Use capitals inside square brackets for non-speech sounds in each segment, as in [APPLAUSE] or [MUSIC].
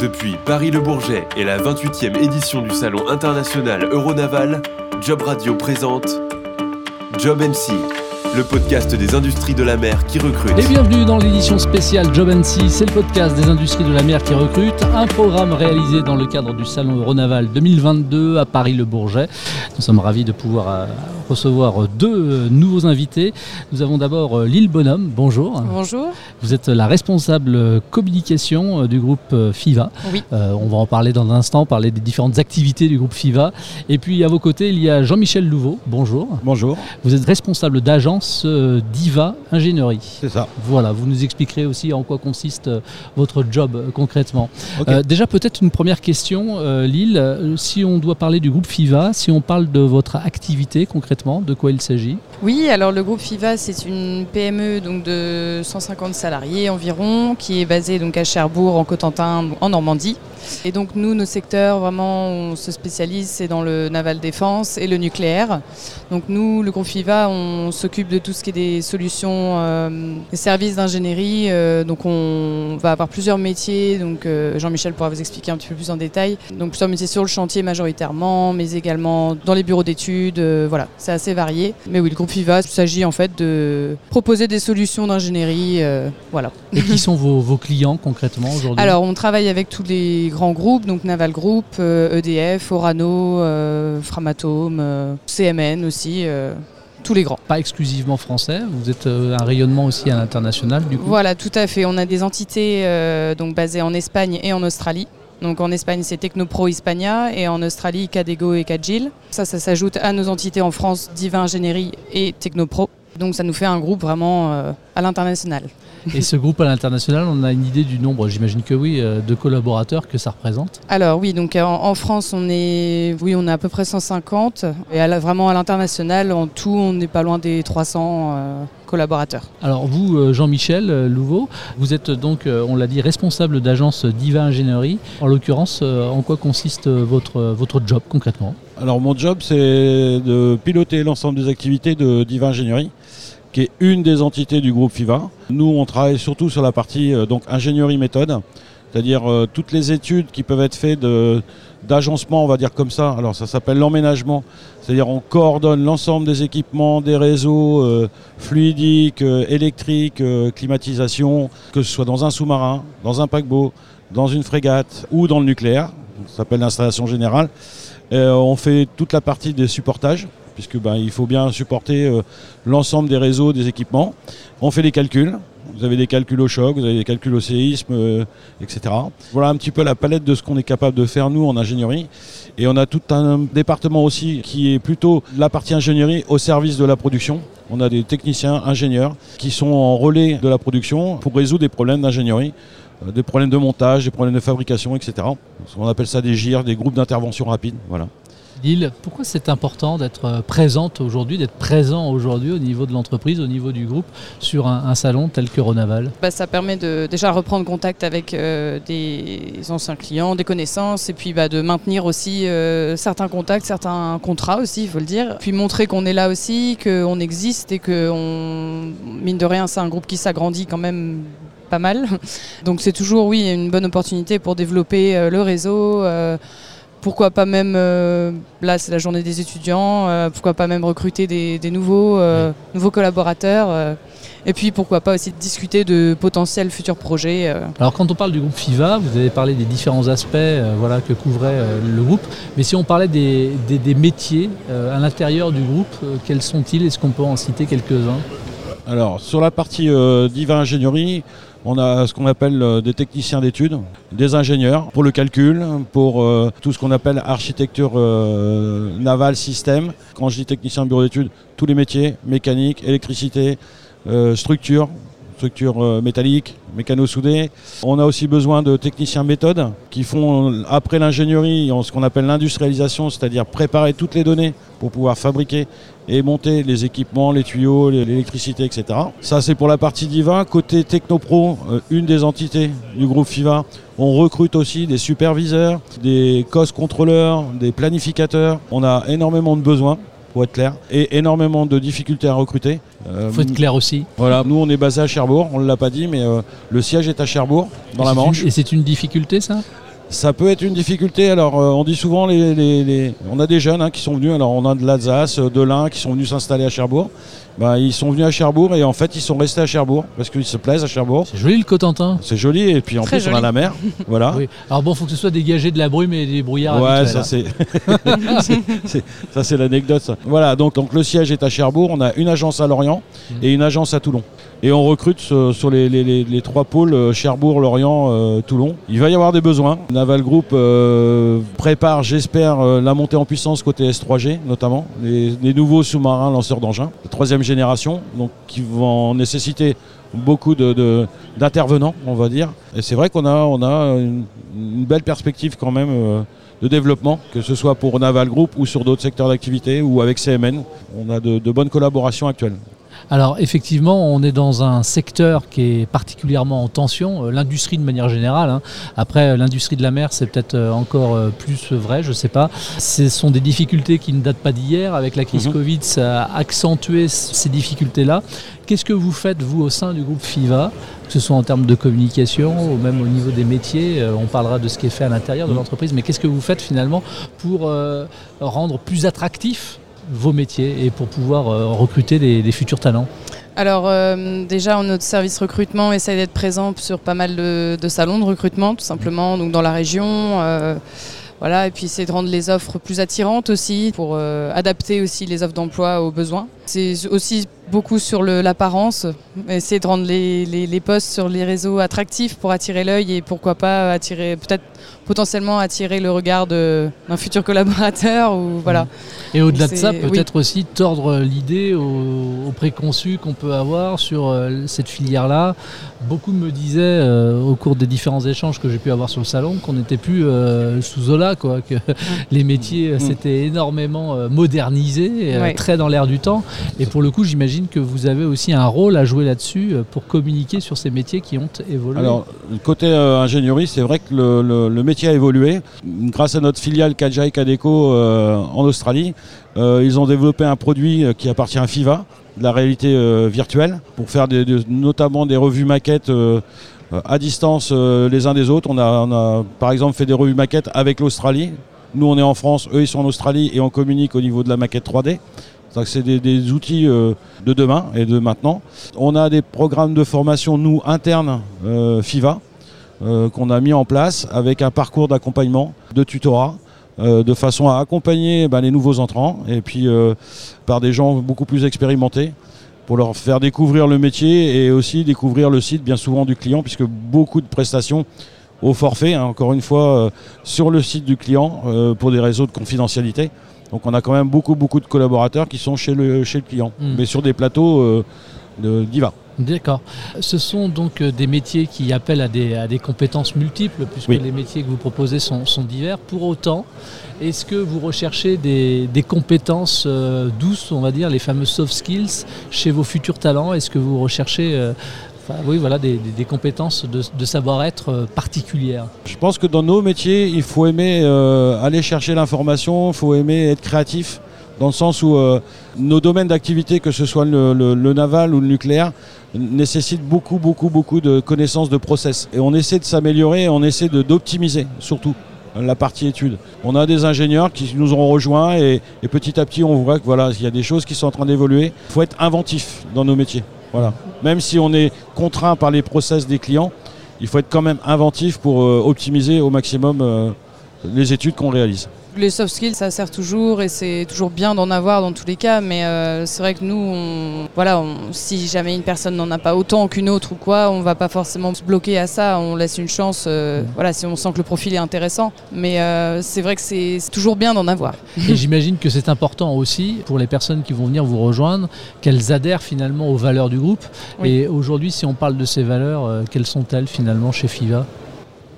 Depuis Paris-le-Bourget et la 28e édition du Salon international Euronaval, Job Radio présente Job MC, le podcast des industries de la mer qui recrute. Et bienvenue dans l'édition spéciale Job NC, c'est le podcast des industries de la mer qui recrute, un programme réalisé dans le cadre du Salon Euronaval 2022 à Paris-le-Bourget. Nous sommes ravis de pouvoir euh, recevoir deux euh, nouveaux invités. Nous avons d'abord euh, Lille Bonhomme, bonjour. Bonjour. Vous êtes la responsable communication du groupe FIVA. Oui. Euh, on va en parler dans un instant, parler des différentes activités du groupe FIVA. Et puis à vos côtés, il y a Jean-Michel Louveau, bonjour. Bonjour, Vous êtes responsable d'agence euh, Diva Ingénierie. c'est ça. Voilà, vous nous expliquerez aussi en quoi consiste euh, votre job euh, concrètement. Euh, déjà, peut-être une première question, euh, Lille. Euh, Si on doit parler du groupe FIVA, si on parle de votre activité concrètement, de quoi il s'agit Oui, alors le groupe FIVA, c'est une PME donc de 150 salariés environ, qui est basée donc à Cherbourg, en Cotentin, en Normandie. Et donc nous, nos secteurs, vraiment, on se spécialise, c'est dans le naval défense et le nucléaire. Donc nous, le groupe FIVA, on s'occupe de tout ce qui est des solutions, euh, des services d'ingénierie. euh, donc on va avoir plusieurs métiers. Donc euh, Jean-Michel pourra vous expliquer un petit peu plus en détail. Donc plusieurs métiers sur le chantier majoritairement, mais également dans les bureaux d'études. voilà, c'est assez varié. Mais oui, le groupe FIVA, il s'agit en fait de proposer des solutions d'ingénierie. euh, voilà. Et qui sont vos, vos clients concrètement aujourd'hui? Alors, on travaille avec tous les grands groupes, donc Naval Group, euh, EDF, Orano, euh, Framatome, CMN aussi, tous les grands. Pas exclusivement français, vous êtes un rayonnement aussi à l'international du coup? Voilà, tout à fait. On a des entités euh, donc basées en Espagne et en Australie. Donc en Espagne, c'est Technopro Hispania et en Australie, Cadego et Cadgil. Ça, ça s'ajoute à nos entités en France, Diva Ingénierie et Technopro. Donc ça nous fait un groupe vraiment euh, à l'international. Et ce groupe à l'international, on a une idée du nombre, j'imagine que oui, euh, de collaborateurs que ça représente Alors oui, donc en, en France, on est, oui, on est à peu près 150. Et à la- vraiment à l'international, en tout, on n'est pas loin des 300 euh, collaborateurs. Alors vous, euh, Jean-Michel euh, Louveau, vous êtes donc, euh, on l'a dit, responsable d'agence Diva Ingénierie. En l'occurrence, euh, en quoi consiste euh, votre, votre job concrètement? Alors mon job c'est de piloter l'ensemble des activités de Diva Ingénierie, qui est une des entités du groupe FIVA. Nous on travaille surtout sur la partie euh, donc ingénierie méthode, c'est-à-dire euh, toutes les études qui peuvent être faites d'agencement, on va dire comme ça. Alors ça s'appelle l'emménagement, c'est-à-dire on coordonne l'ensemble des équipements, des réseaux euh, fluidiques, électriques, climatisation, que ce soit dans un sous-marin, dans un paquebot, dans une frégate ou dans le nucléaire. Ça s'appelle l'installation générale. Euh, on fait toute la partie des supportages, puisque ben, il faut bien supporter euh, l'ensemble des réseaux, des équipements. On fait des calculs. Vous avez des calculs au choc, vous avez des calculs au séisme, euh, etc. Voilà un petit peu la palette de ce qu'on est capable de faire nous en ingénierie. Et on a tout un département aussi qui est plutôt la partie ingénierie au service de la production. On a des techniciens ingénieurs qui sont en relais de la production pour résoudre des problèmes d'ingénierie des problèmes de montage, des problèmes de fabrication, etc. On appelle ça des GIR, des groupes d'intervention rapide. Voilà. Lille, pourquoi c'est important d'être euh, présente aujourd'hui, d'être présent aujourd'hui au niveau de l'entreprise, au niveau du groupe, sur un, un salon tel que Ronaval? Bah, ça permet de déjà reprendre contact avec euh, des anciens clients, des connaissances, et puis bah, de maintenir aussi euh, certains contacts, certains contrats aussi, il faut le dire. Puis montrer qu'on est là aussi, qu'on existe et que, on, mine de rien, c'est un groupe qui s'agrandit quand même pas mal. Donc c'est toujours, oui, une bonne opportunité pour développer euh, le réseau. euh, pourquoi pas même, euh, là c'est la journée des étudiants, euh, pourquoi pas même recruter des, des nouveaux, euh, nouveaux collaborateurs. euh, et puis pourquoi pas aussi discuter de potentiels futurs projets. euh. Alors quand on parle du groupe FIVA, vous avez parlé des différents aspects euh, voilà, que couvrait euh, le groupe, mais si on parlait des, des- des métiers euh, à l'intérieur du groupe, euh, quels sont-ils? Est-ce qu'on peut en citer quelques-uns? Alors, sur la partie euh, Diva Ingénierie, on a ce qu'on appelle euh, des techniciens d'études, des ingénieurs pour le calcul, pour euh, tout ce qu'on appelle architecture euh, navale système. Quand je dis technicien bureau d'études, tous les métiers, mécanique, électricité, structure, structure euh, métallique, mécano-soudé. On a aussi besoin de techniciens méthode qui font, euh, après l'ingénierie, ce qu'on appelle l'industrialisation, c'est-à-dire préparer toutes les données pour pouvoir fabriquer et monter les équipements, les tuyaux, l'électricité, etc. Ça, c'est pour la partie Diva. Côté Technopro, euh, une des entités du groupe FIVA, on recrute aussi des superviseurs, des cost contrôleurs, des planificateurs. On a énormément de besoins pour être clair, et énormément de difficultés à recruter. Euh, Il faut être clair aussi. voilà, nous on est basé à Cherbourg, on ne l'a pas dit, mais euh, le siège est à Cherbourg, dans Et la une- Manche. et c'est une difficulté ça? Ça peut être une difficulté. Alors, euh, on dit souvent, les, les- les- on a des jeunes hein, qui sont venus. Alors, on a de l'Alsace, euh, de l'Ain, qui sont venus s'installer à Cherbourg. Bah, ils sont venus à Cherbourg et en fait, ils sont restés à Cherbourg parce qu'ils se plaisent à Cherbourg. C'est joli le Cotentin. C'est joli et puis en Très plus, on a la mer. [LAUGHS] voilà. Oui. Alors bon, faut que ce soit dégagé de la brume et des brouillards Ouais, ça hein. c'est [LAUGHS] [LAUGHS] c'est- c'est- ça c'est l'anecdote. ça. Voilà, donc, donc le siège est à Cherbourg. On a une agence à Lorient Mhm. et une agence à Toulon. Et on recrute euh, sur les, trois pôles euh, Cherbourg, Lorient, euh, Toulon. Il va y avoir des besoins. Naval Group prépare, j'espère, la montée en puissance côté S3G, notamment les, nouveaux sous-marins lanceurs d'engins, de troisième génération, donc qui vont nécessiter beaucoup d'intervenants, on va dire. Et c'est vrai qu'on a, une, belle perspective quand même. de développement, que ce soit pour Naval Group ou sur d'autres secteurs d'activité ou avec CMN. On a de bonnes collaborations actuelles. Alors effectivement, on est dans un secteur qui est particulièrement en tension, euh, l'industrie de manière générale. hein. Après, euh, l'industrie de la mer, c'est peut-être euh, encore plus vrai, je ne sais pas. Ce sont des difficultés qui ne datent pas d'hier. Avec la crise Mhm. Covid, ça a accentué ces difficultés-là. Qu'est-ce que vous faites, vous, au sein du groupe FIVA que ce soit en termes de communication ou même au niveau des métiers, on parlera de ce qui est fait à l'intérieur de Mhm. l'entreprise, mais qu'est-ce que vous faites finalement pour euh, rendre plus attractifs vos métiers et pour pouvoir euh, recruter des, futurs talents Alors euh, déjà, notre service recrutement essaie d'être présent sur pas mal de, salons de recrutement, tout simplement, donc dans la région. euh, voilà, et puis c'est de rendre les offres plus attirantes aussi, pour adapter aussi les offres d'emploi aux besoins. C'est aussi beaucoup sur l'apparence, essayer de rendre les, les- les postes sur les réseaux attractifs pour attirer l'œil et pourquoi pas attirer, peut-être potentiellement attirer le regard d'un futur collaborateur ou voilà. Et au-delà de ça, oui. peut-être aussi tordre l'idée aux, aux préconçus qu'on peut avoir sur euh, cette filière-là. Beaucoup me disaient euh, au cours des différents échanges que j'ai pu avoir sur le salon qu'on n'était plus euh, sous Zola, quoi, que [LAUGHS] les métiers Mm. s'étaient énormément euh, modernisés, euh, Ouais. très dans l'air du temps. Et pour le coup, j'imagine que vous avez aussi un rôle à jouer là-dessus pour communiquer sur ces métiers qui ont évolué. Alors, côté euh, ingénierie, c'est vrai que le, le- le métier a évolué. Grâce à notre filiale Kajai Kadeco euh, en Australie, euh, ils ont développé un produit euh, qui appartient à FIVA, de la réalité virtuelle, pour faire notamment des revues maquettes à distance les uns des autres. On a, par exemple fait des revues maquettes avec l'Australie. Nous, on est en France, eux, ils sont en Australie et on communique au niveau de la maquette 3D. Donc, C'est des, outils de demain et de maintenant. On a des programmes de formation, nous, internes, FIVA, qu'on a mis en place avec un parcours d'accompagnement, de tutorat, euh, de façon à accompagner ben, les nouveaux entrants et puis euh, par des gens beaucoup plus expérimentés pour leur faire découvrir le métier et aussi découvrir le site bien souvent du client puisque beaucoup de prestations au forfait, hein, encore une fois, euh, sur le site du client euh, pour des réseaux de confidentialité. Donc on a quand même beaucoup beaucoup de collaborateurs qui sont chez le, chez le client, Mm. mais sur des plateaux euh, de- d'IVA. D'accord. Ce sont donc euh, des métiers qui appellent à des, à des compétences multiples, puisque Oui. les métiers que vous proposez sont, sont divers. Pour autant, est-ce que vous recherchez des, des compétences euh, douces, on va dire, les fameux soft skills, chez vos futurs talents? Est-ce que vous recherchez euh, oui, voilà, des, des- des compétences de, de savoir-être particulières? Je pense que dans nos métiers, il faut aimer euh, aller chercher l'information, il faut aimer être créatif, dans le sens où euh, nos domaines d'activité, que ce soit le, naval ou le nucléaire, nécessitent beaucoup, beaucoup, beaucoup de connaissances de process. Et on essaie de s'améliorer, on essaie d'optimiser surtout euh, la partie études. On a des ingénieurs qui nous ont rejoints et, et petit à petit on voit que voilà, il y a des choses qui sont en train d'évoluer. Il faut être inventif dans nos métiers. Voilà. Même si on est contraint par les process des clients, il faut être quand même inventif pour euh, optimiser au maximum les études qu'on réalise. Les soft skills, ça sert toujours et c'est toujours bien d'en avoir dans tous les cas, mais euh, c'est vrai que nous, on, voilà, on- si jamais une personne n'en a pas autant qu'une autre ou quoi, on va pas forcément se bloquer à ça, on laisse une chance, euh, voilà, si on sent que le profil est intéressant. Mais euh, c'est vrai que c'est toujours bien d'en avoir. [LAUGHS] Et j'imagine que c'est important aussi pour les personnes qui vont venir vous rejoindre, qu'elles adhèrent finalement aux valeurs du groupe. Oui. Et aujourd'hui, si on parle de ces valeurs, quelles sont-elles finalement chez FIVA?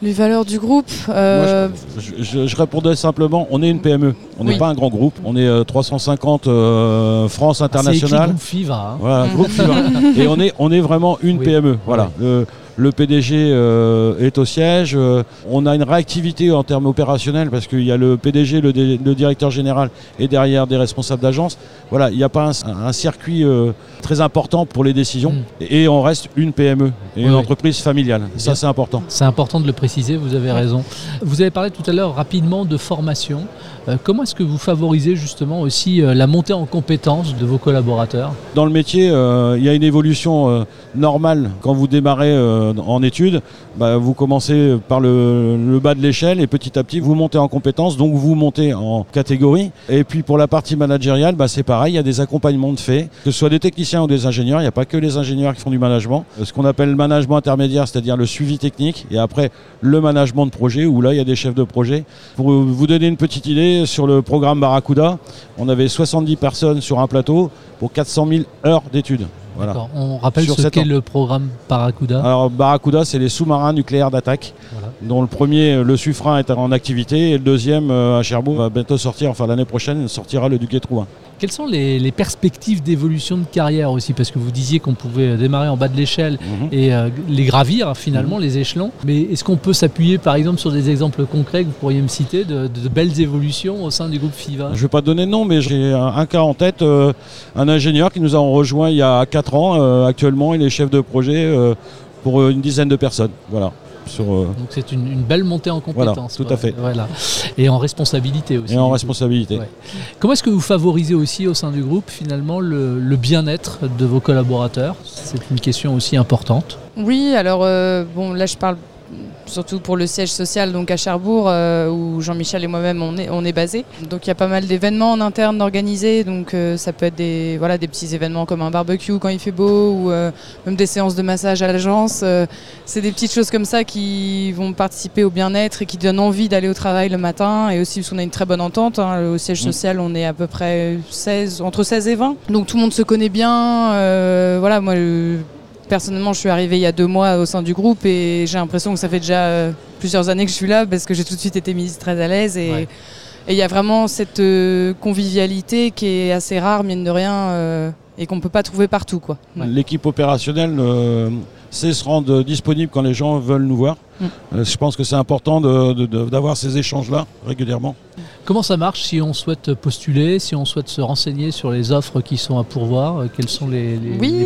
Les valeurs du groupe, euh, Moi, je, je- je répondais simplement, on est une PME, on n'est Oui. pas un grand groupe, on est euh, 350 euh, France Ah, C'est internationale. groupe FIVA. hein. Voilà, groupe FIVA. [LAUGHS] Et on est, on est vraiment une Oui. PME. Voilà. Le, le PDG euh, est au siège. Euh, on a une réactivité en termes opérationnels parce qu'il y a le PDG, le, le, directeur général et derrière des responsables d'agence. Voilà, il n'y a pas un, circuit euh, très important pour les décisions mm. et, on reste une PME et une entreprise familiale. Ça, c'est important. C'est important de le préciser, vous avez raison. Vous avez parlé tout à l'heure rapidement de formation. Comment est-ce que vous favorisez justement aussi la montée en compétences de vos collaborateurs? Dans le métier, il y a une évolution normale quand vous démarrez en études, bah, vous commencez par le, bas de l'échelle et petit à petit vous montez en compétences, donc vous montez en catégorie. Et puis pour la partie managériale, bah, c'est pareil, il y a des accompagnements de fait, que ce soit des techniciens ou des ingénieurs, il n'y a pas que les ingénieurs qui font du management. Ce qu'on appelle le management intermédiaire, c'est-à-dire le suivi technique, et après le management de projet, où là il y a des chefs de projet. Pour vous donner une petite idée, sur le programme Barracuda, on avait 70 personnes sur un plateau pour 400 000 heures d'études. On rappelle ce qu'est le programme Barracuda. Alors Barracuda, c'est les sous-marins nucléaires d'attaque, dont le premier, le Suffren, est en activité, et le deuxième, euh, à Cherbourg, va bientôt sortir, enfin l'année prochaine, sortira le Duquet Trouin. Quelles sont les, perspectives d'évolution de carrière aussi? Parce que vous disiez qu'on pouvait démarrer en bas de l'échelle mhm. et euh, les gravir finalement, mhm. les échelons. Mais est-ce qu'on peut s'appuyer par exemple sur des exemples concrets que vous pourriez me citer de, belles évolutions au sein du groupe FIVA? Je ne vais pas donner de nom, mais j'ai un, cas en tête, euh, un ingénieur qui nous a rejoint il y a 4 ans. Euh, actuellement, il est chef de projet pour une dizaine de personnes. Voilà. Euh, Donc c'est une, belle montée en compétences. tout à fait. Voilà. Et en responsabilité aussi. Et en responsabilité. Comment est-ce que vous favorisez aussi au sein du groupe finalement le, bien-être de vos collaborateurs? C'est une question aussi importante. Oui, alors euh, bon là je parle surtout pour le siège social donc à Cherbourg euh, où Jean-Michel et moi-même on est, on est basés. Donc il y a pas mal d'événements en interne organisés, donc euh, ça peut être des, voilà, des petits événements comme un barbecue quand il fait beau ou euh, même des séances de massage à l'agence. c'est des petites choses comme ça qui vont participer au bien-être et qui donnent envie d'aller au travail le matin et aussi parce qu'on a une très bonne entente. Hein. au siège mm. social on est à peu près 16, entre 16 et 20. Donc tout le monde se connaît bien. voilà, moi Personnellement, je suis arrivée il y a deux mois au sein du groupe et j'ai l'impression que ça fait déjà euh, plusieurs années que je suis là parce que j'ai tout de suite été mise très à l'aise et il y a vraiment cette euh, convivialité qui est assez rare, mine de rien, euh, et qu'on ne peut pas trouver partout. L'équipe opérationnelle sait se rendre disponible quand les gens veulent nous voir. Mm. je pense que c'est important d'avoir ces échanges-là régulièrement. Comment ça marche si on souhaite postuler, si on souhaite se renseigner sur les offres qui sont à pourvoir Quels sont les,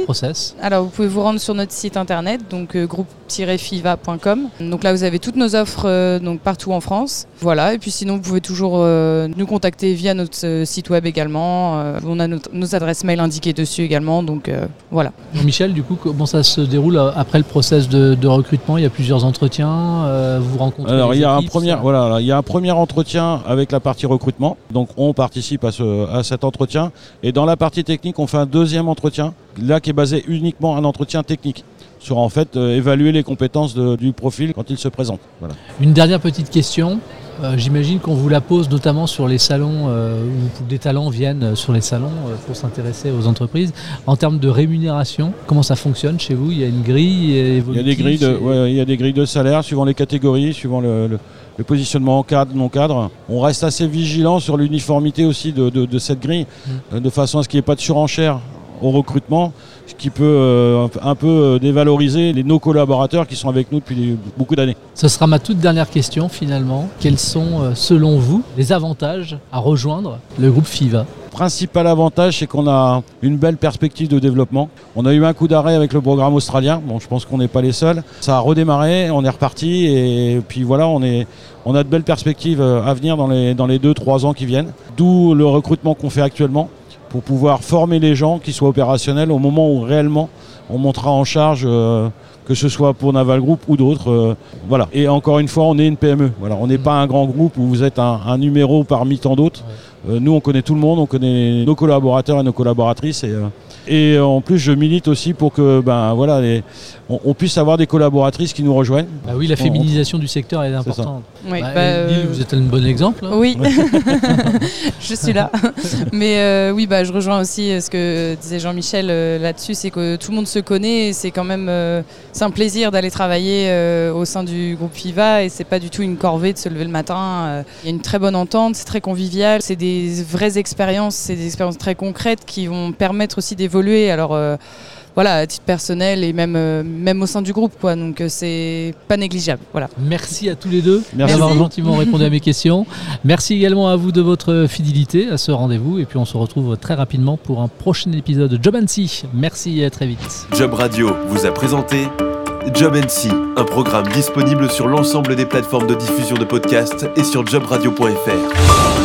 process? Alors vous pouvez vous rendre sur notre site internet, donc euh, groupe-fiva.com. Donc là vous avez toutes nos offres euh, donc partout en France. Voilà, et puis sinon vous pouvez toujours euh, nous contacter via notre site web également. on a nos adresses mail indiquées dessus également, donc voilà. Michel, du coup, comment ça se déroule après le process de, recrutement? Il y a plusieurs entretiens, vous rencontrez Alors il y a un premier, voilà, il y a un premier entretien avec la partie recrutement. Donc on participe à, ce, à cet entretien. Et dans la partie technique, on fait un deuxième entretien, là qui est basé uniquement un entretien technique sur en fait euh, évaluer les compétences du profil quand il se présente. Une dernière petite question. Euh, j'imagine qu'on vous la pose notamment sur les salons euh, où des talents viennent sur les salons pour s'intéresser aux entreprises. En termes de rémunération, comment ça fonctionne chez vous? Il y a une grille Il y a des grilles de, il y a des grilles de salaire suivant les catégories, suivant le le positionnement en cadre, non cadre. On reste assez vigilant sur l'uniformité aussi de, cette grille, mm. de façon à ce qu'il n'y ait pas de surenchère au recrutement, ce qui peut euh, un peu euh, dévaloriser les, nos collaborateurs qui sont avec nous depuis beaucoup d'années. Ce sera ma toute dernière question finalement. Quels sont, euh, selon vous, les avantages à rejoindre le groupe FIVA? Principal avantage, c'est qu'on a une belle perspective de développement. On a eu un coup d'arrêt avec le programme australien. Bon, je pense qu'on n'est pas les seuls. Ça a redémarré, on est reparti et puis voilà, on, est, on a de belles perspectives à venir dans les, dans les 2-3 ans qui viennent. D'où le recrutement qu'on fait actuellement pour pouvoir former les gens qui soient opérationnels au moment où réellement on montera en charge. Euh, que ce soit pour Naval Group ou d'autres. Euh, voilà. Et encore une fois, on est une PME. Voilà. On n'est pas un grand groupe où vous êtes un, numéro parmi tant d'autres. Euh, nous, on connaît tout le monde, on connaît nos collaborateurs et nos collaboratrices. Et, euh, et en plus, je milite aussi pour que ben, voilà, on, puisse avoir des collaboratrices qui nous rejoignent. Bah oui, la féminisation du secteur est importante. Oui, bah, bah vous êtes un bon exemple. Hein. Oui, [LAUGHS] [LAUGHS] je suis là. [LAUGHS] Mais oui, bah, je rejoins aussi ce que disait Jean-Michel là-dessus, c'est que tout le monde se connaît. C'est quand même c'est un plaisir d'aller travailler au sein du groupe FIVA et c'est pas du tout une corvée de se lever le matin. Il y a une très bonne entente, c'est très convivial, c'est des vraies expériences, c'est des expériences très concrètes qui vont permettre aussi d'évoluer. Alors, euh, voilà, à titre personnel et même, euh, même au sein du groupe. Quoi. Donc euh, c'est pas négligeable. Voilà. Merci à tous les deux Merci. d'avoir gentiment répondu à mes questions. Merci également à vous de votre fidélité à ce rendez-vous. Et puis on se retrouve très rapidement pour un prochain épisode de Job Annecy. Merci et à très vite. Job Radio vous a présenté Job NC, un programme disponible sur l'ensemble des plateformes de diffusion de podcasts et sur jobradio.fr.